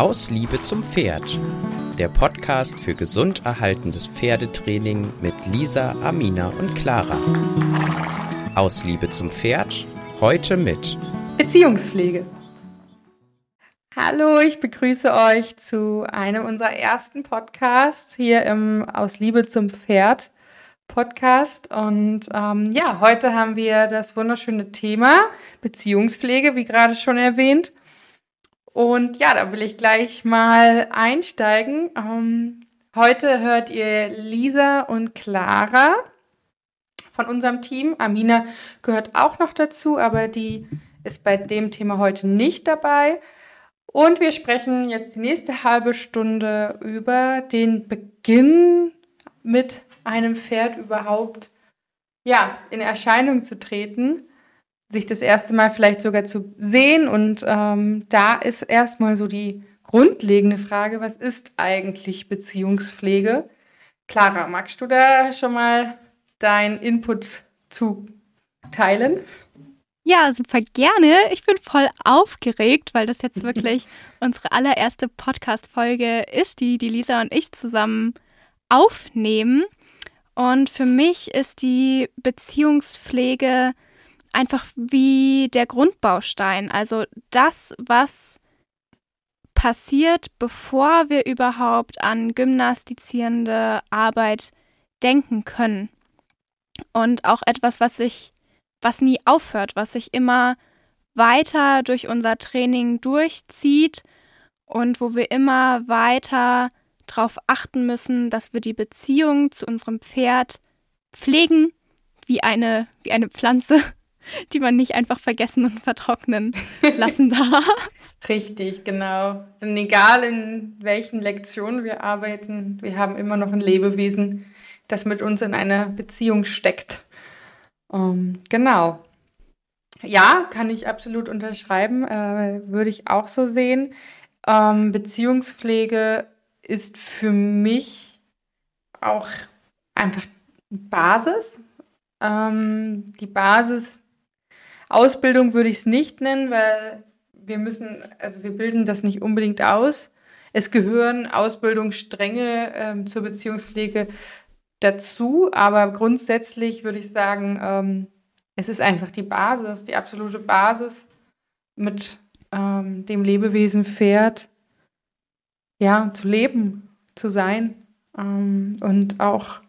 Aus Liebe zum Pferd. Der Podcast für gesund erhaltendes Pferdetraining mit Lisa, Amina und Clara. Aus Liebe zum Pferd. Heute mit Beziehungspflege. Hallo, ich begrüße euch zu einem unserer ersten Podcasts hier im Aus Liebe zum Pferd Podcast. Und ähm, ja, heute haben wir das wunderschöne Thema Beziehungspflege, wie gerade schon erwähnt. Und ja, da will ich gleich mal einsteigen. Ähm, heute hört ihr Lisa und Clara von unserem Team. Amina gehört auch noch dazu, aber die ist bei dem Thema heute nicht dabei. Und wir sprechen jetzt die nächste halbe Stunde über den Beginn mit einem Pferd überhaupt ja, in Erscheinung zu treten sich das erste Mal vielleicht sogar zu sehen. Und ähm, da ist erstmal so die grundlegende Frage, was ist eigentlich Beziehungspflege? Clara, magst du da schon mal deinen Input zu teilen? Ja, super gerne. Ich bin voll aufgeregt, weil das jetzt wirklich unsere allererste Podcast-Folge ist, die die Lisa und ich zusammen aufnehmen. Und für mich ist die Beziehungspflege einfach wie der Grundbaustein. Also das, was passiert, bevor wir überhaupt an gymnastizierende Arbeit denken können. Und auch etwas, was sich, was nie aufhört, was sich immer weiter durch unser Training durchzieht und wo wir immer weiter darauf achten müssen, dass wir die Beziehung zu unserem Pferd pflegen, wie eine, wie eine Pflanze die man nicht einfach vergessen und vertrocknen lassen darf. Richtig, genau. Denn egal in welchen Lektionen wir arbeiten, wir haben immer noch ein Lebewesen, das mit uns in einer Beziehung steckt. Um, ähm, genau. Ja, kann ich absolut unterschreiben, äh, würde ich auch so sehen. Ähm, Beziehungspflege ist für mich auch einfach Basis. Ähm, die Basis Ausbildung würde ich es nicht nennen, weil wir müssen, also wir bilden das nicht unbedingt aus. Es gehören Ausbildungsstränge ähm, zur Beziehungspflege dazu, aber grundsätzlich würde ich sagen, ähm, es ist einfach die Basis, die absolute Basis, mit ähm, dem Lebewesen Pferd ja, zu leben, zu sein ähm, und auch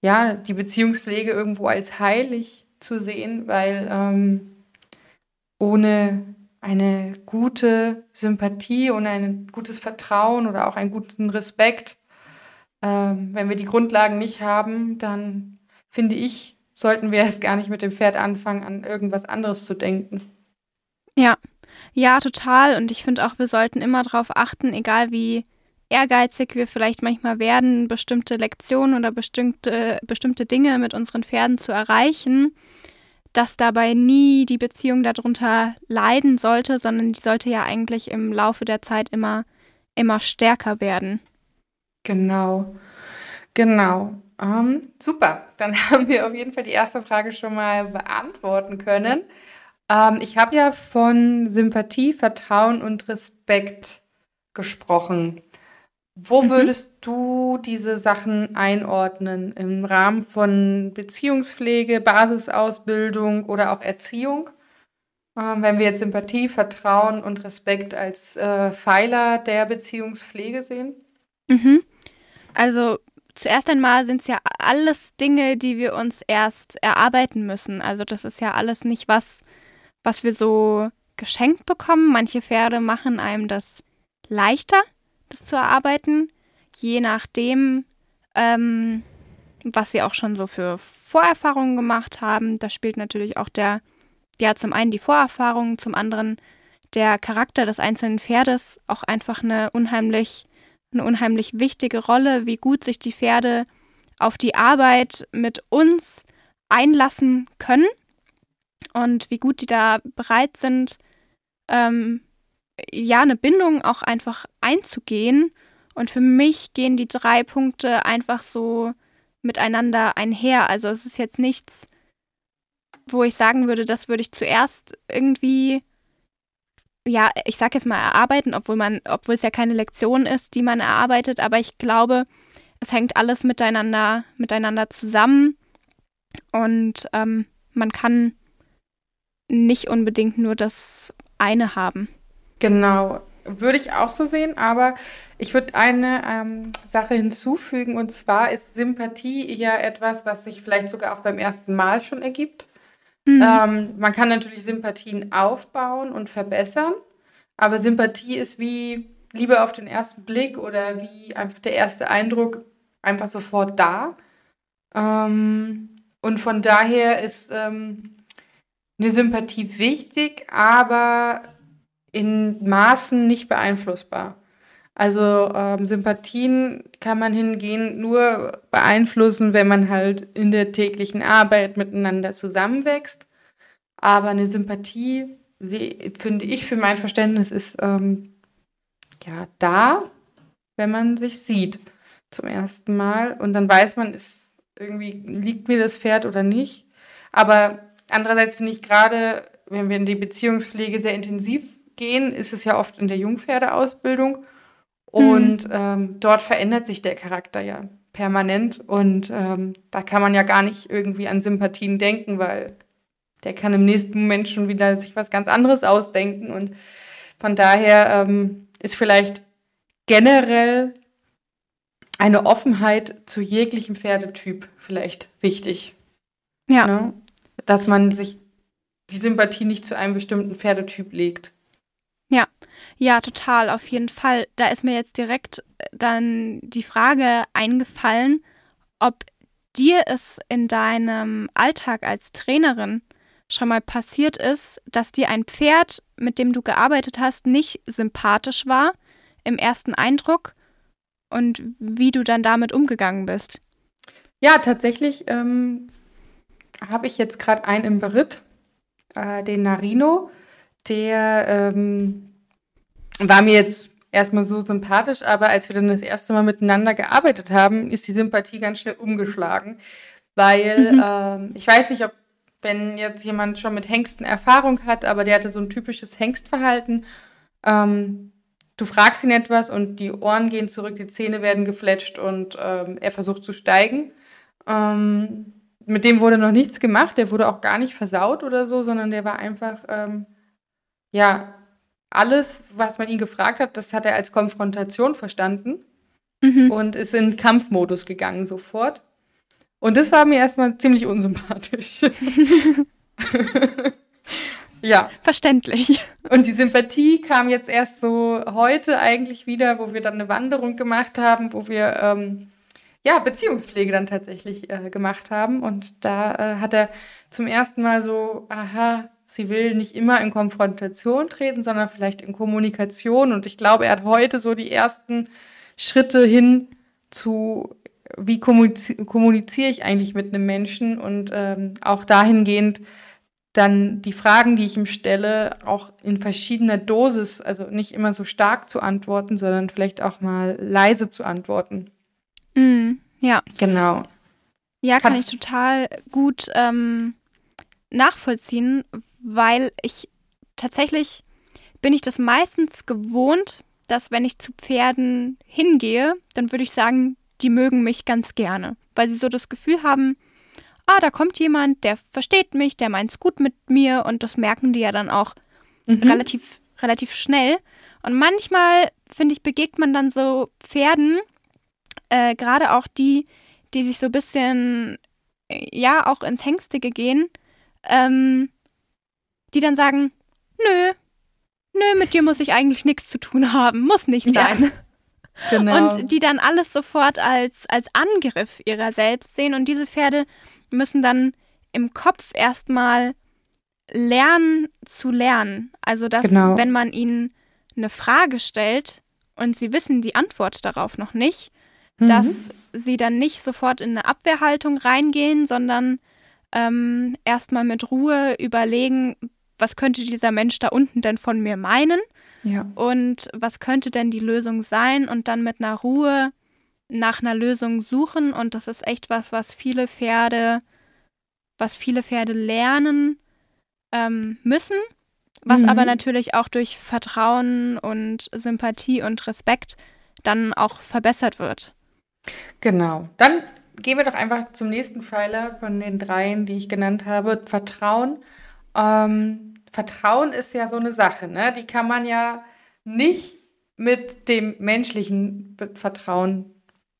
ja, die Beziehungspflege irgendwo als heilig zu sehen, weil ähm, ohne eine gute Sympathie und ein gutes Vertrauen oder auch einen guten Respekt, ähm, wenn wir die Grundlagen nicht haben, dann finde ich, sollten wir erst gar nicht mit dem Pferd anfangen, an irgendwas anderes zu denken. Ja, ja, total. Und ich finde auch, wir sollten immer darauf achten, egal wie ehrgeizig wir vielleicht manchmal werden, bestimmte Lektionen oder bestimmte, bestimmte Dinge mit unseren Pferden zu erreichen, dass dabei nie die Beziehung darunter leiden sollte, sondern die sollte ja eigentlich im Laufe der Zeit immer, immer stärker werden. Genau, genau. Ähm, super, dann haben wir auf jeden Fall die erste Frage schon mal beantworten können. Ähm, ich habe ja von Sympathie, Vertrauen und Respekt gesprochen. Wo mhm. würdest du diese Sachen einordnen im Rahmen von Beziehungspflege, Basisausbildung oder auch Erziehung? Ähm, wenn wir jetzt Sympathie, Vertrauen und Respekt als äh, Pfeiler der Beziehungspflege sehen? Mhm. Also zuerst einmal sind es ja alles Dinge, die wir uns erst erarbeiten müssen. Also das ist ja alles nicht was, was wir so geschenkt bekommen. Manche Pferde machen einem das leichter das zu erarbeiten, je nachdem, ähm, was sie auch schon so für Vorerfahrungen gemacht haben. Da spielt natürlich auch der, ja, zum einen die Vorerfahrung, zum anderen der Charakter des einzelnen Pferdes auch einfach eine unheimlich, eine unheimlich wichtige Rolle, wie gut sich die Pferde auf die Arbeit mit uns einlassen können und wie gut die da bereit sind, ähm, ja, eine Bindung auch einfach einzugehen. Und für mich gehen die drei Punkte einfach so miteinander einher. Also es ist jetzt nichts, wo ich sagen würde, das würde ich zuerst irgendwie ja, ich sag jetzt mal erarbeiten, obwohl man, obwohl es ja keine Lektion ist, die man erarbeitet, aber ich glaube, es hängt alles miteinander, miteinander zusammen und ähm, man kann nicht unbedingt nur das eine haben. Genau, würde ich auch so sehen, aber ich würde eine ähm, Sache hinzufügen und zwar ist Sympathie ja etwas, was sich vielleicht sogar auch beim ersten Mal schon ergibt. Mhm. Ähm, man kann natürlich Sympathien aufbauen und verbessern, aber Sympathie ist wie Liebe auf den ersten Blick oder wie einfach der erste Eindruck einfach sofort da. Ähm, und von daher ist ähm, eine Sympathie wichtig, aber in Maßen nicht beeinflussbar. Also ähm, Sympathien kann man hingehen nur beeinflussen, wenn man halt in der täglichen Arbeit miteinander zusammenwächst. Aber eine Sympathie, finde ich für mein Verständnis, ist ähm, ja da, wenn man sich sieht zum ersten Mal und dann weiß man, ist irgendwie liegt mir das Pferd oder nicht. Aber andererseits finde ich gerade, wenn wir in die Beziehungspflege sehr intensiv gehen, ist es ja oft in der Jungpferdeausbildung. Und mhm. ähm, dort verändert sich der Charakter ja permanent. Und ähm, da kann man ja gar nicht irgendwie an Sympathien denken, weil der kann im nächsten Moment schon wieder sich was ganz anderes ausdenken. Und von daher ähm, ist vielleicht generell eine Offenheit zu jeglichem Pferdetyp vielleicht wichtig. Ja. Ne? Dass man sich die Sympathie nicht zu einem bestimmten Pferdetyp legt. Ja, total, auf jeden Fall. Da ist mir jetzt direkt äh, dann die Frage eingefallen, ob dir es in deinem Alltag als Trainerin schon mal passiert ist, dass dir ein Pferd, mit dem du gearbeitet hast, nicht sympathisch war im ersten Eindruck und wie du dann damit umgegangen bist. Ja, tatsächlich ähm, habe ich jetzt gerade einen im Beritt, äh, den Narino der ähm, war mir jetzt erstmal so sympathisch, aber als wir dann das erste Mal miteinander gearbeitet haben, ist die Sympathie ganz schnell umgeschlagen. Weil mhm. ähm, ich weiß nicht, ob wenn jetzt jemand schon mit Hengsten Erfahrung hat, aber der hatte so ein typisches Hengstverhalten. Ähm, du fragst ihn etwas und die Ohren gehen zurück, die Zähne werden gefletscht und ähm, er versucht zu steigen. Ähm, mit dem wurde noch nichts gemacht, der wurde auch gar nicht versaut oder so, sondern der war einfach ähm, ja, alles, was man ihn gefragt hat, das hat er als Konfrontation verstanden mhm. und ist in Kampfmodus gegangen sofort. Und das war mir erstmal ziemlich unsympathisch. ja. Verständlich. Und die Sympathie kam jetzt erst so heute eigentlich wieder, wo wir dann eine Wanderung gemacht haben, wo wir ähm, ja Beziehungspflege dann tatsächlich äh, gemacht haben. Und da äh, hat er zum ersten Mal so, aha, sie will nicht immer in Konfrontation treten, sondern vielleicht in Kommunikation. Und ich glaube, er hat heute so die ersten Schritte hin zu, wie kommuniziere ich eigentlich mit einem Menschen und ähm, auch dahingehend dann die Fragen, die ich ihm stelle, auch in verschiedener Dosis, also nicht immer so stark zu antworten, sondern vielleicht auch mal leise zu antworten. Mm, ja. Genau. Ja, kann Kannst ich total gut ähm, nachvollziehen, weil ich tatsächlich bin ich das meistens gewohnt, dass wenn ich zu Pferden hingehe, dann würde ich sagen, die mögen mich ganz gerne, weil sie so das Gefühl haben, ah, da kommt jemand, der versteht mich, der meint es gut mit mir und das merken die ja dann auch mhm. relativ, relativ schnell. Und manchmal, finde ich, begegnet man dann so Pferden, äh, gerade auch die, die sich so ein bisschen, äh, ja, auch ins Hängstige gehen, ähm, die dann sagen, nö, nö, mit dir muss ich eigentlich nichts zu tun haben, muss nicht sein. Ja, genau. Und die dann alles sofort als, als Angriff ihrer selbst sehen und diese Pferde müssen dann im Kopf erstmal lernen zu lernen. Also, dass, genau. wenn man ihnen eine Frage stellt und sie wissen die Antwort darauf noch nicht, mhm. dass sie dann nicht sofort in eine Abwehrhaltung reingehen, sondern ähm, erstmal mit Ruhe überlegen, was könnte dieser Mensch da unten denn von mir meinen? Ja. Und was könnte denn die Lösung sein? Und dann mit einer Ruhe nach einer Lösung suchen. Und das ist echt was, was viele Pferde, was viele Pferde lernen ähm, müssen. was mhm. aber natürlich auch durch Vertrauen und Sympathie und Respekt dann auch verbessert wird. Genau. Dann gehen wir doch einfach zum nächsten Pfeiler von den dreien, die ich genannt habe. Vertrauen. Ähm, Vertrauen ist ja so eine Sache, ne? Die kann man ja nicht mit dem menschlichen Vertrauen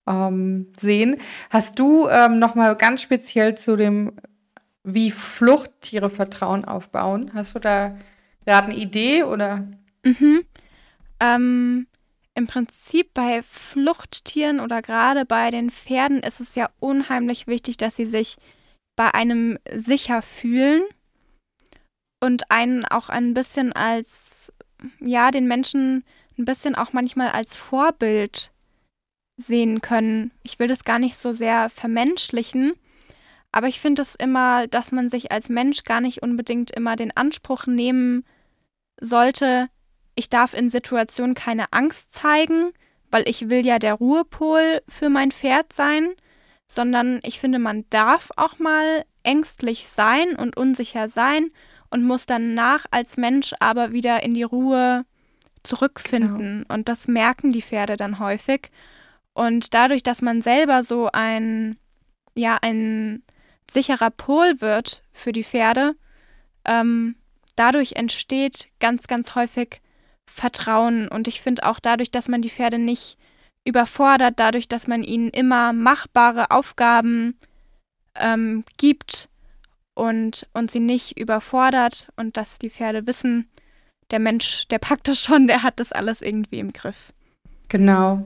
ähm, sehen. Hast du ähm, noch mal ganz speziell zu dem, wie Fluchttiere Vertrauen aufbauen? Hast du da gerade eine Idee oder? Mhm. Ähm, Im Prinzip bei Fluchttieren oder gerade bei den Pferden ist es ja unheimlich wichtig, dass sie sich bei einem sicher fühlen und einen auch ein bisschen als, ja, den Menschen ein bisschen auch manchmal als Vorbild sehen können. Ich will das gar nicht so sehr vermenschlichen, aber ich finde es immer, dass man sich als Mensch gar nicht unbedingt immer den Anspruch nehmen sollte, ich darf in Situationen keine Angst zeigen, weil ich will ja der Ruhepol für mein Pferd sein, sondern ich finde, man darf auch mal ängstlich sein und unsicher sein und muss danach als Mensch aber wieder in die Ruhe zurückfinden. Genau. Und das merken die Pferde dann häufig. Und dadurch, dass man selber so ein, ja, ein sicherer Pol wird für die Pferde, ähm, dadurch entsteht ganz, ganz häufig Vertrauen. Und ich finde auch dadurch, dass man die Pferde nicht überfordert, dadurch, dass man ihnen immer machbare Aufgaben ähm, gibt und, und sie nicht überfordert und dass die Pferde wissen, der Mensch, der packt das schon, der hat das alles irgendwie im Griff. Genau.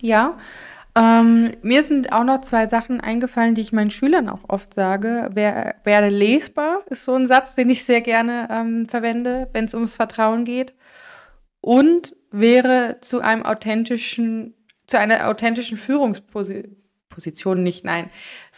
Ja. Ähm, mir sind auch noch zwei Sachen eingefallen, die ich meinen Schülern auch oft sage. Wer, werde lesbar ist so ein Satz, den ich sehr gerne ähm, verwende, wenn es ums Vertrauen geht. Und wäre zu einem authentischen, zu einer authentischen Führungsposition nicht, nein,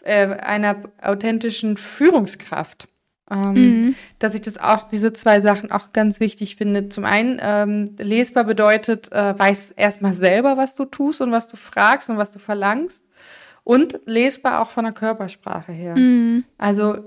äh, einer authentischen Führungskraft. Ähm, mhm. Dass ich das auch, diese zwei Sachen auch ganz wichtig finde. Zum einen, ähm, lesbar bedeutet, äh, weiß erstmal selber, was du tust und was du fragst und was du verlangst. Und lesbar auch von der Körpersprache her. Mhm. Also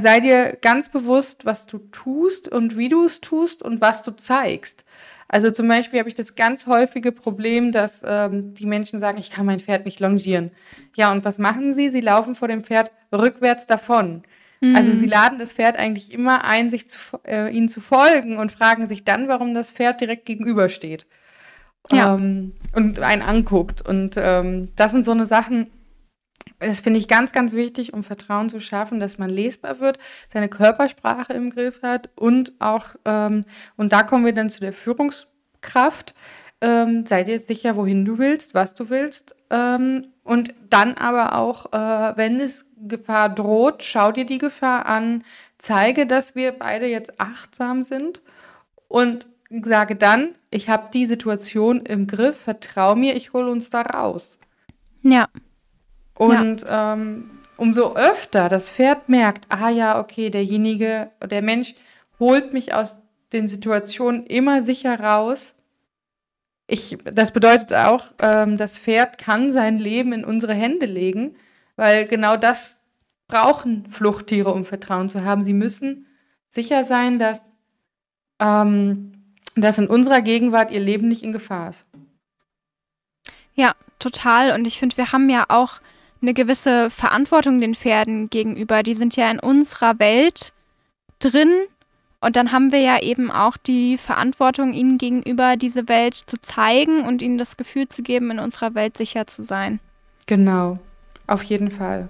sei dir ganz bewusst, was du tust und wie du es tust und was du zeigst. Also zum Beispiel habe ich das ganz häufige Problem, dass ähm, die Menschen sagen, ich kann mein Pferd nicht longieren. Ja, und was machen sie? Sie laufen vor dem Pferd rückwärts davon. Mhm. Also sie laden das Pferd eigentlich immer ein, sich zu, äh, ihnen zu folgen und fragen sich dann, warum das Pferd direkt gegenübersteht. Ja. Ähm, und einen anguckt. Und ähm, das sind so eine Sachen, das finde ich ganz, ganz wichtig, um Vertrauen zu schaffen, dass man lesbar wird, seine Körpersprache im Griff hat und auch, ähm, und da kommen wir dann zu der Führungskraft. Ähm, sei dir sicher, wohin du willst, was du willst. Ähm, und dann aber auch, äh, wenn es Gefahr droht, schau dir die Gefahr an, zeige, dass wir beide jetzt achtsam sind und sage dann, ich habe die Situation im Griff, vertrau mir, ich hole uns da raus. Ja. Und ja. Ähm, umso öfter das Pferd merkt, ah ja, okay, derjenige, der Mensch holt mich aus den Situationen immer sicher raus. Ich, das bedeutet auch, ähm, das Pferd kann sein Leben in unsere Hände legen, weil genau das brauchen Fluchttiere, um Vertrauen zu haben. Sie müssen sicher sein, dass, ähm, dass in unserer Gegenwart ihr Leben nicht in Gefahr ist. Ja, total. Und ich finde, wir haben ja auch eine gewisse Verantwortung den Pferden gegenüber. Die sind ja in unserer Welt drin und dann haben wir ja eben auch die Verantwortung, ihnen gegenüber diese Welt zu zeigen und ihnen das Gefühl zu geben, in unserer Welt sicher zu sein. Genau, auf jeden Fall.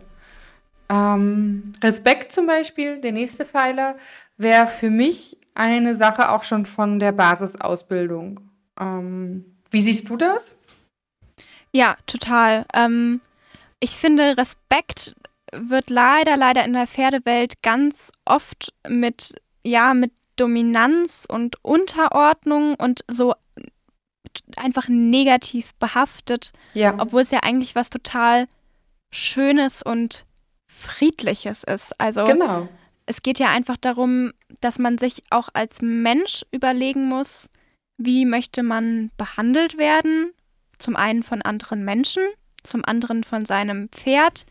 Ähm, Respekt zum Beispiel, der nächste Pfeiler, wäre für mich eine Sache auch schon von der Basisausbildung. Ähm, wie siehst du das? Ja, total. Ähm, ich finde, Respekt wird leider, leider in der Pferdewelt ganz oft mit, ja, mit Dominanz und Unterordnung und so einfach negativ behaftet. Ja. Obwohl es ja eigentlich was total Schönes und Friedliches ist. Also genau. es geht ja einfach darum, dass man sich auch als Mensch überlegen muss, wie möchte man behandelt werden. Zum einen von anderen Menschen zum anderen von seinem Pferd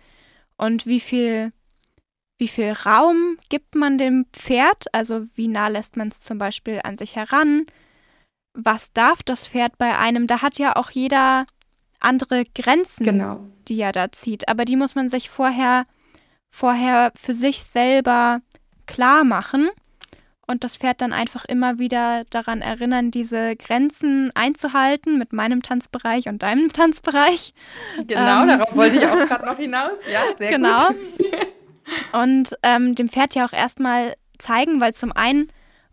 und wie viel wie viel Raum gibt man dem Pferd, also wie nah lässt man es zum Beispiel an sich heran, was darf das Pferd bei einem, da hat ja auch jeder andere Grenzen, genau. die er da zieht, aber die muss man sich vorher, vorher für sich selber klar machen und das Pferd dann einfach immer wieder daran erinnern, diese Grenzen einzuhalten mit meinem Tanzbereich und deinem Tanzbereich. Genau, ähm, darauf wollte ich auch gerade noch hinaus. Ja, sehr genau. gut. Und ähm, dem Pferd ja auch erstmal zeigen, weil zum einen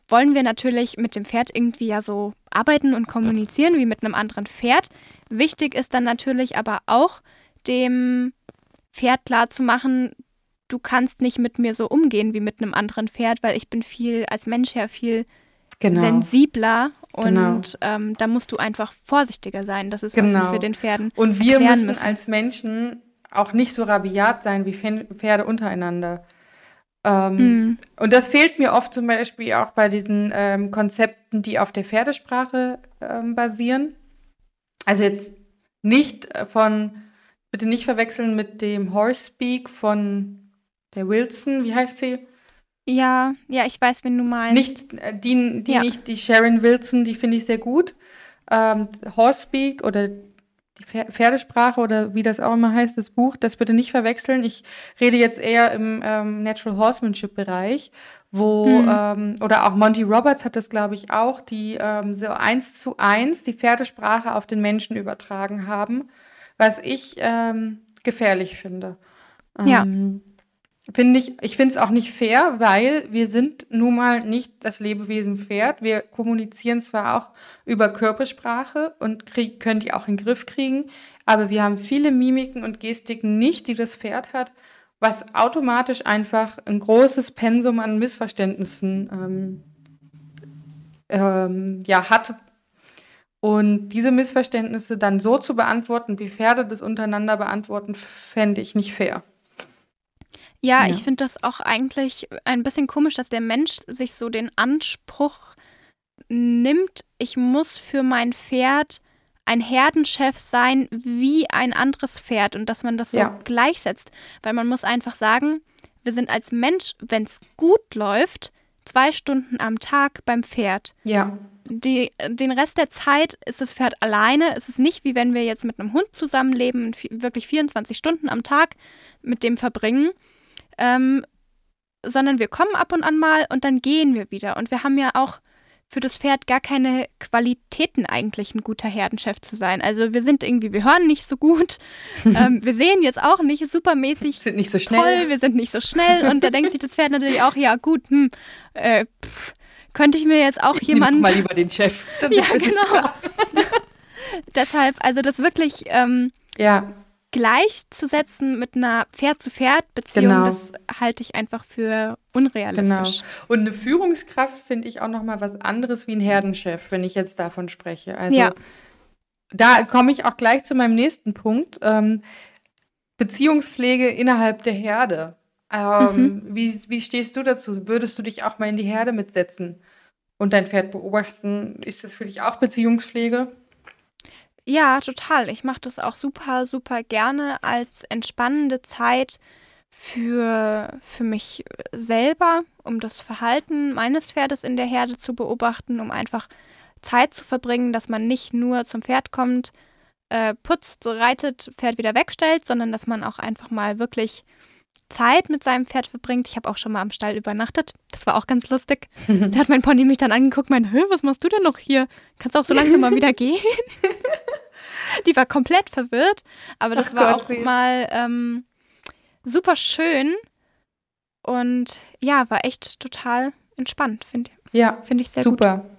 wollen wir natürlich mit dem Pferd irgendwie ja so arbeiten und kommunizieren wie mit einem anderen Pferd. Wichtig ist dann natürlich aber auch, dem Pferd klar zu machen, du kannst nicht mit mir so umgehen wie mit einem anderen Pferd, weil ich bin viel als Mensch her viel genau. sensibler und genau. ähm, da musst du einfach vorsichtiger sein. Das ist genau. was, was wir den Pferden Und wir müssen, müssen als Menschen auch nicht so rabiat sein wie Pferde untereinander. Ähm, mhm. Und das fehlt mir oft zum Beispiel auch bei diesen ähm, Konzepten, die auf der Pferdesprache ähm, basieren. Also jetzt nicht von, bitte nicht verwechseln mit dem Horse Speak von der Wilson, wie heißt sie? Ja, ja, ich weiß, wen du meinst. Nicht äh, die, die ja. nicht die Sharon Wilson, die finde ich sehr gut. Ähm, Horsepeak oder die Pferdesprache oder wie das auch immer heißt, das Buch, das bitte nicht verwechseln. Ich rede jetzt eher im ähm, Natural Horsemanship Bereich, wo mhm. ähm, oder auch Monty Roberts hat das, glaube ich, auch, die ähm, so eins zu eins die Pferdesprache auf den Menschen übertragen haben, was ich ähm, gefährlich finde. Ja. Finde ich, ich finde es auch nicht fair, weil wir sind nun mal nicht das Lebewesen Pferd. Wir kommunizieren zwar auch über Körpersprache und krieg, können die auch in den Griff kriegen, aber wir haben viele Mimiken und Gestiken nicht, die das Pferd hat, was automatisch einfach ein großes Pensum an Missverständnissen ähm, ähm, ja, hat. Und diese Missverständnisse dann so zu beantworten, wie Pferde das untereinander beantworten, fände ich nicht fair. Ja, ja. ich finde das auch eigentlich ein bisschen komisch, dass der Mensch sich so den Anspruch nimmt, ich muss für mein Pferd ein Herdenchef sein wie ein anderes Pferd und dass man das so ja. gleichsetzt. Weil man muss einfach sagen, wir sind als Mensch, wenn es gut läuft, zwei Stunden am Tag beim Pferd. Ja. Die, den Rest der Zeit ist das Pferd alleine. Es ist nicht wie wenn wir jetzt mit einem Hund zusammenleben und wirklich 24 Stunden am Tag mit dem verbringen ähm, sondern wir kommen ab und an mal und dann gehen wir wieder. Und wir haben ja auch für das Pferd gar keine Qualitäten eigentlich ein guter Herdenchef zu sein. Also wir sind irgendwie, wir hören nicht so gut, ähm, wir sehen jetzt auch nicht supermäßig sind nicht so schnell. toll, wir sind nicht so schnell und da denkt sich das Pferd natürlich auch, ja gut, hm, äh, pff, könnte ich mir jetzt auch jemand... mal lieber den Chef. ja, genau. Deshalb, also das wirklich... Ähm, ja gleichzusetzen mit einer Pferd-zu-Pferd-Beziehung, genau. das halte ich einfach für unrealistisch. Genau. Und eine Führungskraft finde ich auch noch mal was anderes wie ein Herdenchef, wenn ich jetzt davon spreche. Also ja. da komme ich auch gleich zu meinem nächsten Punkt. Ähm, Beziehungspflege innerhalb der Herde. Ähm, mhm. wie, wie stehst du dazu? Würdest du dich auch mal in die Herde mitsetzen und dein Pferd beobachten? Ist das für dich auch Beziehungspflege? Ja, total. Ich mache das auch super, super gerne als entspannende Zeit für, für mich selber, um das Verhalten meines Pferdes in der Herde zu beobachten, um einfach Zeit zu verbringen, dass man nicht nur zum Pferd kommt, äh, putzt, reitet, Pferd wieder wegstellt, sondern dass man auch einfach mal wirklich Zeit mit seinem Pferd verbringt. Ich habe auch schon mal am Stall übernachtet. Das war auch ganz lustig. da hat mein Pony mich dann angeguckt, mein, was machst du denn noch hier? Kannst du auch so langsam mal wieder gehen? Die war komplett verwirrt, aber das Ach war Gott, auch süß. mal ähm, super schön und ja, war echt total entspannt, finde ja, find ich sehr super. gut. Super.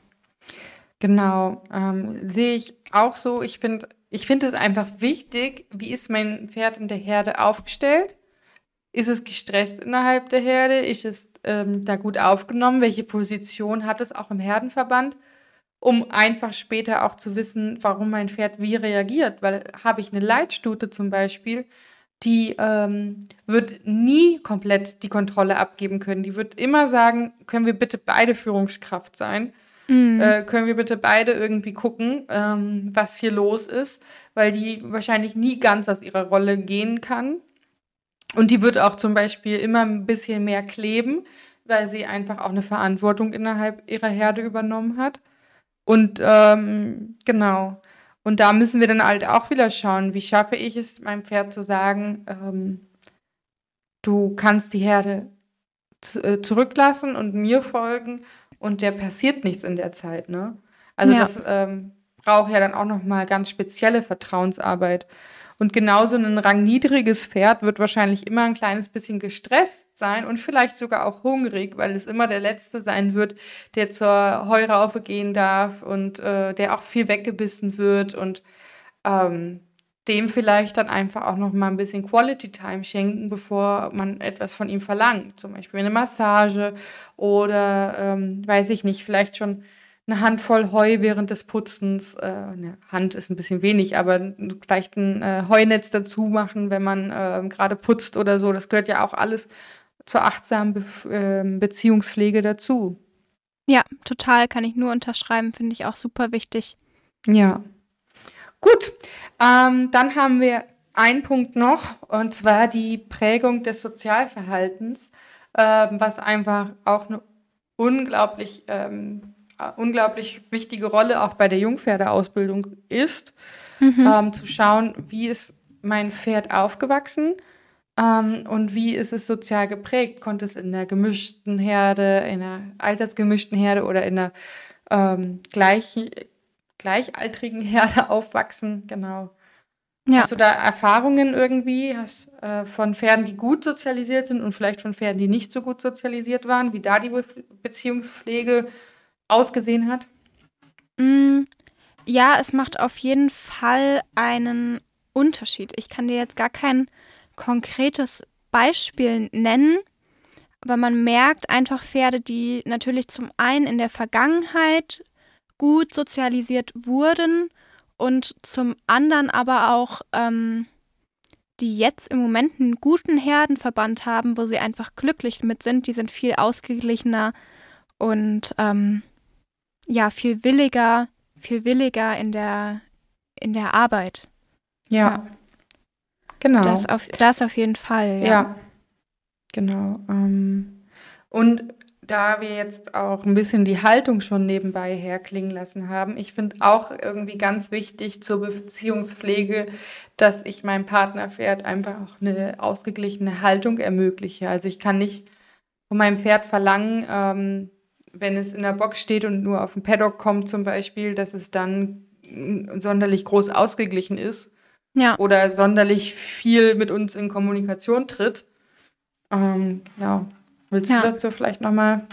Genau, ähm, sehe ich auch so. Ich finde ich find es einfach wichtig, wie ist mein Pferd in der Herde aufgestellt? Ist es gestresst innerhalb der Herde? Ist es ähm, da gut aufgenommen? Welche Position hat es auch im Herdenverband? um einfach später auch zu wissen, warum mein Pferd wie reagiert. Weil habe ich eine Leitstute zum Beispiel, die ähm, wird nie komplett die Kontrolle abgeben können. Die wird immer sagen, können wir bitte beide Führungskraft sein? Mhm. Äh, können wir bitte beide irgendwie gucken, ähm, was hier los ist, weil die wahrscheinlich nie ganz aus ihrer Rolle gehen kann. Und die wird auch zum Beispiel immer ein bisschen mehr kleben, weil sie einfach auch eine Verantwortung innerhalb ihrer Herde übernommen hat. Und ähm, genau. Und da müssen wir dann halt auch wieder schauen, wie schaffe ich es, meinem Pferd zu sagen, ähm, du kannst die Herde äh, zurücklassen und mir folgen und der passiert nichts in der Zeit, ne? Also ja. das ähm, braucht ja dann auch noch mal ganz spezielle Vertrauensarbeit. Und genauso ein rangniedriges Pferd wird wahrscheinlich immer ein kleines bisschen gestresst sein und vielleicht sogar auch hungrig, weil es immer der Letzte sein wird, der zur Heuraufe gehen darf und äh, der auch viel weggebissen wird und ähm, dem vielleicht dann einfach auch noch mal ein bisschen Quality Time schenken, bevor man etwas von ihm verlangt. Zum Beispiel eine Massage oder, ähm, weiß ich nicht, vielleicht schon eine Handvoll Heu während des Putzens. Äh, eine Hand ist ein bisschen wenig, aber vielleicht ein äh, Heunetz dazu machen, wenn man äh, gerade putzt oder so. Das gehört ja auch alles zur achtsamen Be ähm, Beziehungspflege dazu. Ja, total, kann ich nur unterschreiben, finde ich auch super wichtig. Ja. Gut, ähm, dann haben wir einen Punkt noch, und zwar die Prägung des Sozialverhaltens, äh, was einfach auch eine unglaublich, ähm, unglaublich wichtige Rolle auch bei der Jungpferdeausbildung ist, mhm. ähm, zu schauen, wie ist mein Pferd aufgewachsen ähm, und wie ist es sozial geprägt. Konnte es in der gemischten Herde, in einer altersgemischten Herde oder in einer ähm, gleichen gleichaltrigen Herde aufwachsen, genau. Ja. Hast du da Erfahrungen irgendwie hast, äh, von Pferden, die gut sozialisiert sind und vielleicht von Pferden, die nicht so gut sozialisiert waren, wie da die Be Beziehungspflege ausgesehen hat? Mm, ja, es macht auf jeden Fall einen Unterschied. Ich kann dir jetzt gar kein konkretes Beispiel nennen, aber man merkt einfach Pferde, die natürlich zum einen in der Vergangenheit gut sozialisiert wurden und zum anderen aber auch, ähm, die jetzt im Moment einen guten Herdenverband haben, wo sie einfach glücklich mit sind. Die sind viel ausgeglichener und ähm, ja, viel williger, viel williger in der, in der Arbeit. Ja. ja. Genau. Das auf, das auf jeden Fall, ja. ja. Genau. Ähm, und da wir jetzt auch ein bisschen die Haltung schon nebenbei herklingen lassen haben, ich finde auch irgendwie ganz wichtig zur Beziehungspflege, dass ich meinem Partnerpferd einfach auch eine ausgeglichene Haltung ermögliche. Also ich kann nicht von meinem Pferd verlangen, ähm, wenn es in der Box steht und nur auf den Paddock kommt zum Beispiel, dass es dann sonderlich groß ausgeglichen ist ja. oder sonderlich viel mit uns in Kommunikation tritt. Ähm, genau. Willst ja. du dazu vielleicht nochmal?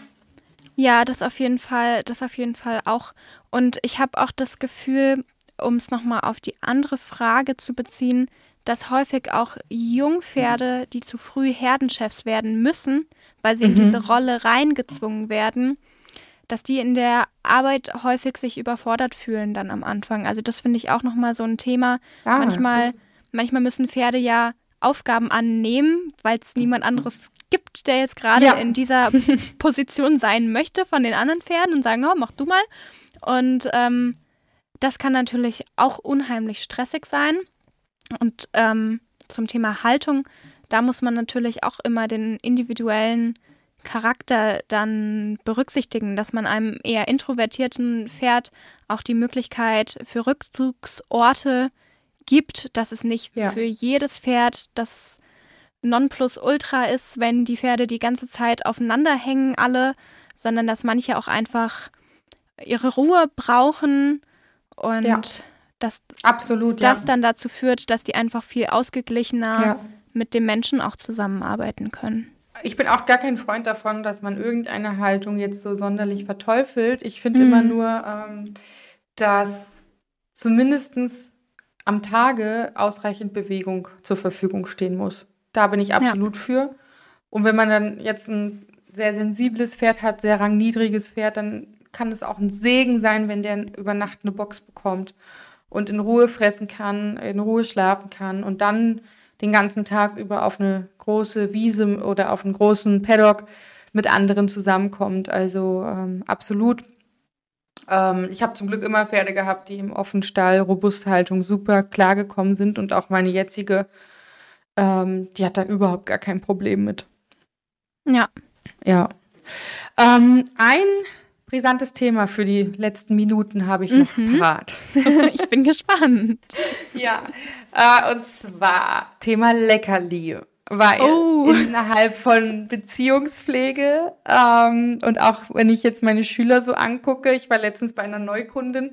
Ja, das auf jeden Fall, das auf jeden Fall auch. Und ich habe auch das Gefühl, um es nochmal auf die andere Frage zu beziehen, dass häufig auch Jungpferde, die zu früh Herdenchefs werden müssen, weil sie mhm. in diese Rolle reingezwungen werden, dass die in der Arbeit häufig sich überfordert fühlen dann am Anfang. Also das finde ich auch nochmal so ein Thema. Ah. Manchmal, manchmal müssen Pferde ja Aufgaben annehmen, weil es niemand anderes gibt, der jetzt gerade ja. in dieser Position sein möchte von den anderen Pferden und sagen, oh, mach du mal. Und ähm, das kann natürlich auch unheimlich stressig sein. Und ähm, zum Thema Haltung, da muss man natürlich auch immer den individuellen Charakter dann berücksichtigen, dass man einem eher introvertierten Pferd auch die Möglichkeit für Rückzugsorte gibt, dass es nicht ja. für jedes Pferd das Nonplusultra ist, wenn die Pferde die ganze Zeit aufeinander hängen, alle, sondern dass manche auch einfach ihre Ruhe brauchen und ja. dass Absolut, das ja. dann dazu führt, dass die einfach viel ausgeglichener mit dem Menschen auch zusammenarbeiten können. Ich bin auch gar kein Freund davon, dass man irgendeine Haltung jetzt so sonderlich verteufelt. Ich finde mhm. immer nur, ähm, dass zumindest am Tage ausreichend Bewegung zur Verfügung stehen muss. Da bin ich absolut ja. für. Und wenn man dann jetzt ein sehr sensibles Pferd hat, sehr rangniedriges Pferd, dann kann es auch ein Segen sein, wenn der über Nacht eine Box bekommt und in Ruhe fressen kann, in Ruhe schlafen kann und dann den ganzen Tag über auf eine große Wiese oder auf einen großen Paddock mit anderen zusammenkommt. Also ähm, absolut. Ähm, ich habe zum Glück immer Pferde gehabt, die im Offenstall, Robusthaltung super klargekommen sind und auch meine jetzige ähm, die hat da überhaupt gar kein Problem mit. Ja. Ja. Ähm, ein brisantes Thema für die letzten Minuten habe ich noch Mhm. parat. ich bin gespannt. Ja, äh, und zwar Thema Leckerli. Weil Oh. innerhalb von Beziehungspflege ähm, und auch wenn ich jetzt meine Schüler so angucke, ich war letztens bei einer Neukundin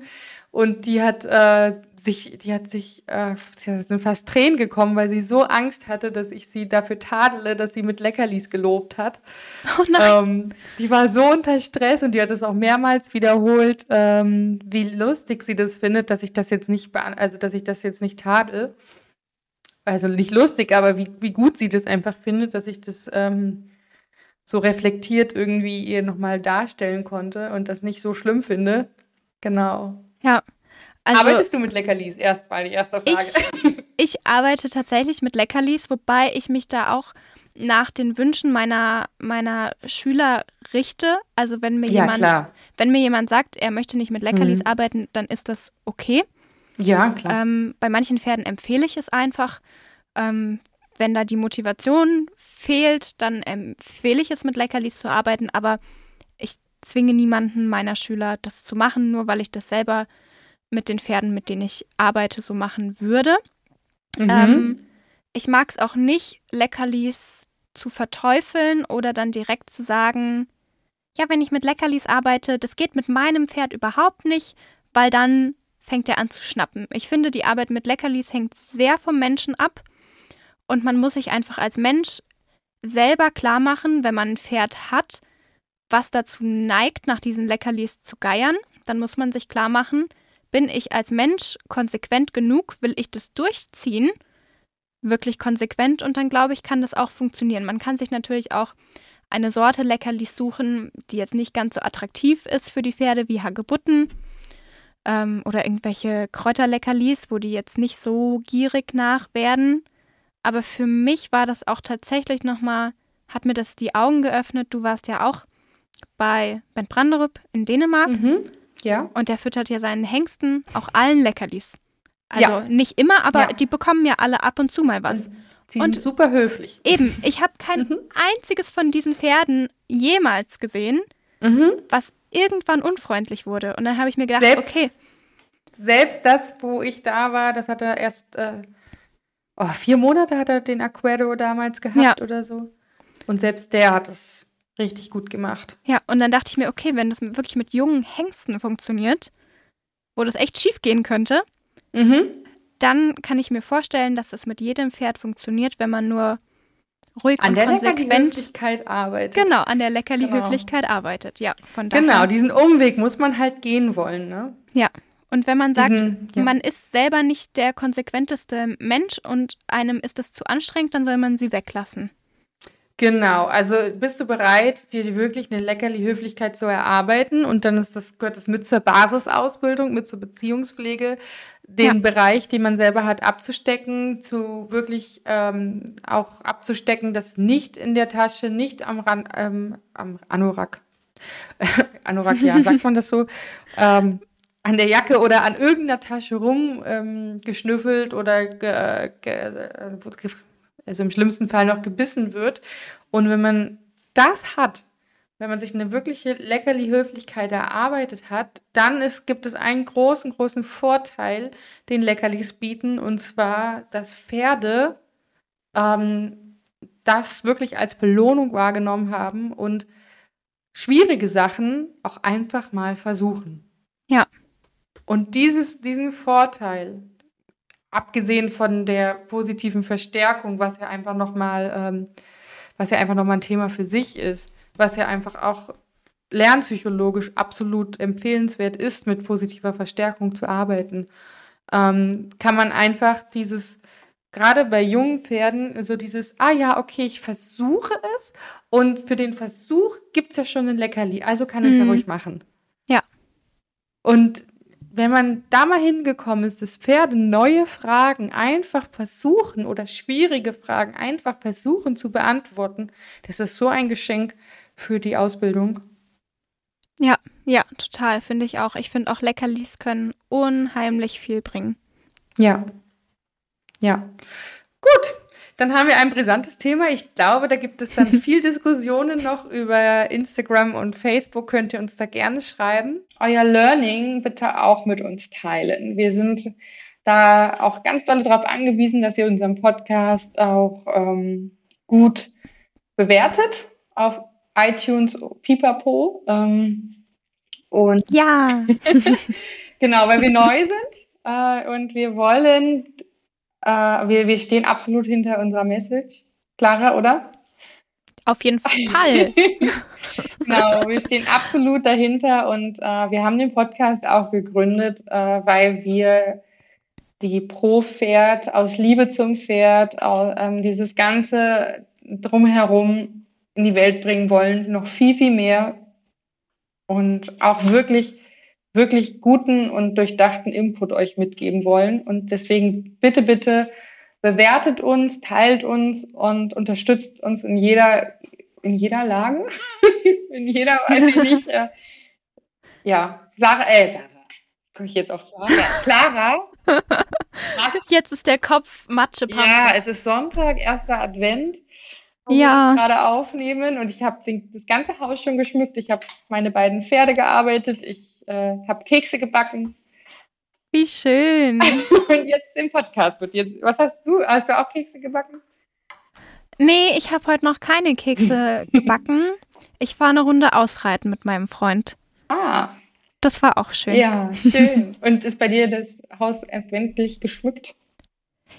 und die hat äh, sich, die hat sich, äh, sie sind fast Tränen gekommen, weil sie so Angst hatte, dass ich sie dafür tadele, dass sie mit Leckerlis gelobt hat. Oh nein. Ähm, die war so unter Stress und die hat es auch mehrmals wiederholt, ähm, wie lustig sie das findet, dass ich das jetzt nicht, also dass ich das jetzt nicht tadel. Also nicht lustig, aber wie, wie gut sie das einfach findet, dass ich das ähm, so reflektiert irgendwie ihr nochmal darstellen konnte und das nicht so schlimm finde. Genau. Also, Arbeitest du mit Leckerlis? Erstmal die erste Frage. Ich arbeite tatsächlich mit Leckerlis, wobei ich mich da auch nach den Wünschen meiner, meiner Schüler richte. Also wenn mir ja, jemand, klar. wenn mir jemand sagt, er möchte nicht mit Leckerlis Mhm. arbeiten, dann ist das okay. Ja, klar. Ähm, bei manchen Pferden empfehle ich es einfach. Ähm, wenn da die Motivation fehlt, dann empfehle ich es mit Leckerlis zu arbeiten, aber ich zwinge niemanden meiner Schüler, das zu machen, nur weil ich das selber mit den Pferden, mit denen ich arbeite, so machen würde. Mhm. Ähm, ich mag es auch nicht, Leckerlis zu verteufeln oder dann direkt zu sagen, ja, wenn ich mit Leckerlis arbeite, das geht mit meinem Pferd überhaupt nicht, weil dann fängt er an zu schnappen. Ich finde, die Arbeit mit Leckerlis hängt sehr vom Menschen ab und man muss sich einfach als Mensch selber klar machen, wenn man ein Pferd hat, was dazu neigt, nach diesen Leckerlis zu geiern, dann muss man sich klar machen, bin ich als Mensch konsequent genug, will ich das durchziehen, wirklich konsequent und dann glaube ich, kann das auch funktionieren. Man kann sich natürlich auch eine Sorte Leckerlis suchen, die jetzt nicht ganz so attraktiv ist für die Pferde wie Hagebutten ähm, oder irgendwelche Kräuterleckerlis, wo die jetzt nicht so gierig nach werden. Aber für mich war das auch tatsächlich nochmal, hat mir das die Augen geöffnet. Du warst ja auch bei Ben Branderup in Dänemark. Mhm. Ja. Und der füttert ja seinen Hengsten auch allen Leckerlis. Also Ja. nicht immer, aber Ja. die bekommen ja alle ab und zu mal was. Sie Und- sind super höflich. Eben, ich habe kein Mhm. einziges von diesen Pferden jemals gesehen, Mhm. was irgendwann unfreundlich wurde. Und dann habe ich mir gedacht, Selbst, okay, selbst das, wo ich da war, das hat er erst äh, oh, vier Monate hat er den Aquero damals gehabt oder so. Und selbst der hat es richtig gut gemacht. ja, und dann dachte ich mir, okay, wenn das wirklich mit jungen Hengsten funktioniert, wo das echt schief gehen könnte, Mhm. dann kann ich mir vorstellen, dass das mit jedem Pferd funktioniert, wenn man nur ruhig An und der konsequent arbeitet. genau an der Leckerli-Höflichkeit arbeitet. Ja, von daher. Genau, diesen Umweg muss man halt gehen wollen, ne? Und wenn man sagt, Diesen, ja. man ist selber nicht der konsequenteste Mensch und einem ist es zu anstrengend, dann soll man sie weglassen. Genau, also bist du bereit, dir wirklich eine Leckerli-Höflichkeit zu erarbeiten? Und dann ist das, gehört das mit zur Basisausbildung, mit zur Beziehungspflege, den Ja. Bereich, den man selber hat, abzustecken, zu wirklich ähm, auch abzustecken, das nicht in der Tasche, nicht am Ran ähm, am Anorak. Anorak, ja, sagt man das so? Ähm, an der Jacke oder an irgendeiner Tasche rum ähm, geschnüffelt oder ge, ge, äh, ge, also im schlimmsten Fall noch gebissen wird. Und wenn man das hat, wenn man sich eine wirkliche Leckerli-Höflichkeit erarbeitet hat, dann ist, gibt es einen großen, großen Vorteil, den Leckerlis bieten, und zwar, dass Pferde ähm, das wirklich als Belohnung wahrgenommen haben und schwierige Sachen auch einfach mal versuchen. Ja. Und dieses, diesen Vorteil, abgesehen von der positiven Verstärkung, was ja einfach nochmal, ähm, was ja einfach nochmal ein Thema für sich ist, was ja einfach auch lernpsychologisch absolut empfehlenswert ist, mit positiver Verstärkung zu arbeiten, ähm, kann man einfach dieses, gerade bei jungen Pferden, so dieses, ah ja, okay, ich versuche es und für den Versuch gibt es ja schon ein Leckerli, also kann ich es ja Mhm. ruhig machen. Ja. Und wenn man da mal hingekommen ist, dass Pferde neue Fragen einfach versuchen oder schwierige Fragen einfach versuchen zu beantworten, das ist so ein Geschenk für die Ausbildung. Ja, total, finde ich auch. Ich finde auch Leckerlis können unheimlich viel bringen. Ja. Ja. Gut. Dann haben wir ein brisantes Thema. Ich glaube, da gibt es dann viel Diskussionen noch über Instagram und Facebook. Könnt ihr uns da gerne schreiben. Euer Learning bitte auch mit uns teilen. Wir sind da auch ganz doll darauf angewiesen, dass ihr unseren Podcast auch ähm, gut bewertet auf iTunes, Pipapo. Ähm, und ja, genau, weil wir neu sind äh, und wir wollen äh, wir, wir stehen absolut hinter unserer Message. Clara, oder? Auf jeden Fall. genau, wir stehen absolut dahinter und äh, wir haben den Podcast auch gegründet, äh, weil wir die Pro-Pferd aus Liebe zum Pferd, auch, ähm, dieses ganze drumherum in die Welt bringen wollen, noch viel, viel mehr und auch wirklich wirklich guten und durchdachten Input euch mitgeben wollen. Und deswegen bitte, bitte bewertet uns, teilt uns und unterstützt uns in jeder, in jeder Lage, in jeder, weiß ich nicht. Äh, ja, Sarah, äh, Sarah, komme ich jetzt auf Sarah? Clara. Jetzt ist der Kopf Matsche. Ja, es ist Sonntag, erster Advent. Ja. Gerade aufnehmen und ich habe das ganze Haus schon geschmückt. Ich habe meine beiden Pferde gearbeitet. Ich äh, habe Kekse gebacken Wie schön. und jetzt den Podcast mit dir. Was hast du? Hast du auch Kekse gebacken? Nee, ich habe heute noch keine Kekse gebacken. Ich fahre eine Runde ausreiten mit meinem Freund. Ah, Das war auch schön. ja, schön. Und ist bei dir das Haus endlich geschmückt?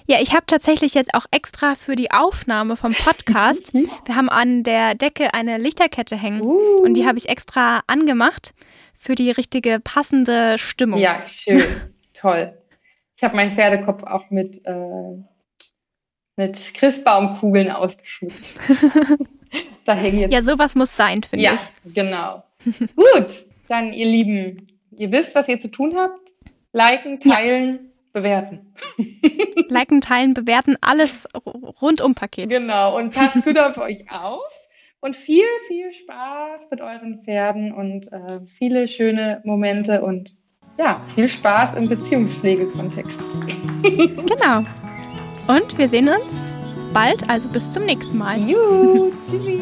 Ja, ich habe tatsächlich jetzt auch extra für die Aufnahme vom Podcast, wir haben an der Decke eine Lichterkette hängen Uh. und die habe ich extra angemacht für die richtige passende Stimmung. Ja, schön. Toll. Ich habe meinen Pferdekopf auch mit, äh, mit Christbaumkugeln ausgeschmückt. da hängen jetzt. Ja, sowas muss sein, finde ja, ich. genau. Gut, dann ihr Lieben, ihr wisst, was ihr zu tun habt. Liken, teilen, bewerten. Liken, teilen, bewerten, alles r- rundum Paket. Genau, und passt gut auf euch auf. Und viel, viel Spaß mit euren Pferden und äh, viele schöne Momente und ja, viel Spaß im Beziehungspflegekontext. Genau. Und wir sehen uns bald, also bis zum nächsten Mal. Juhu, tschüssi.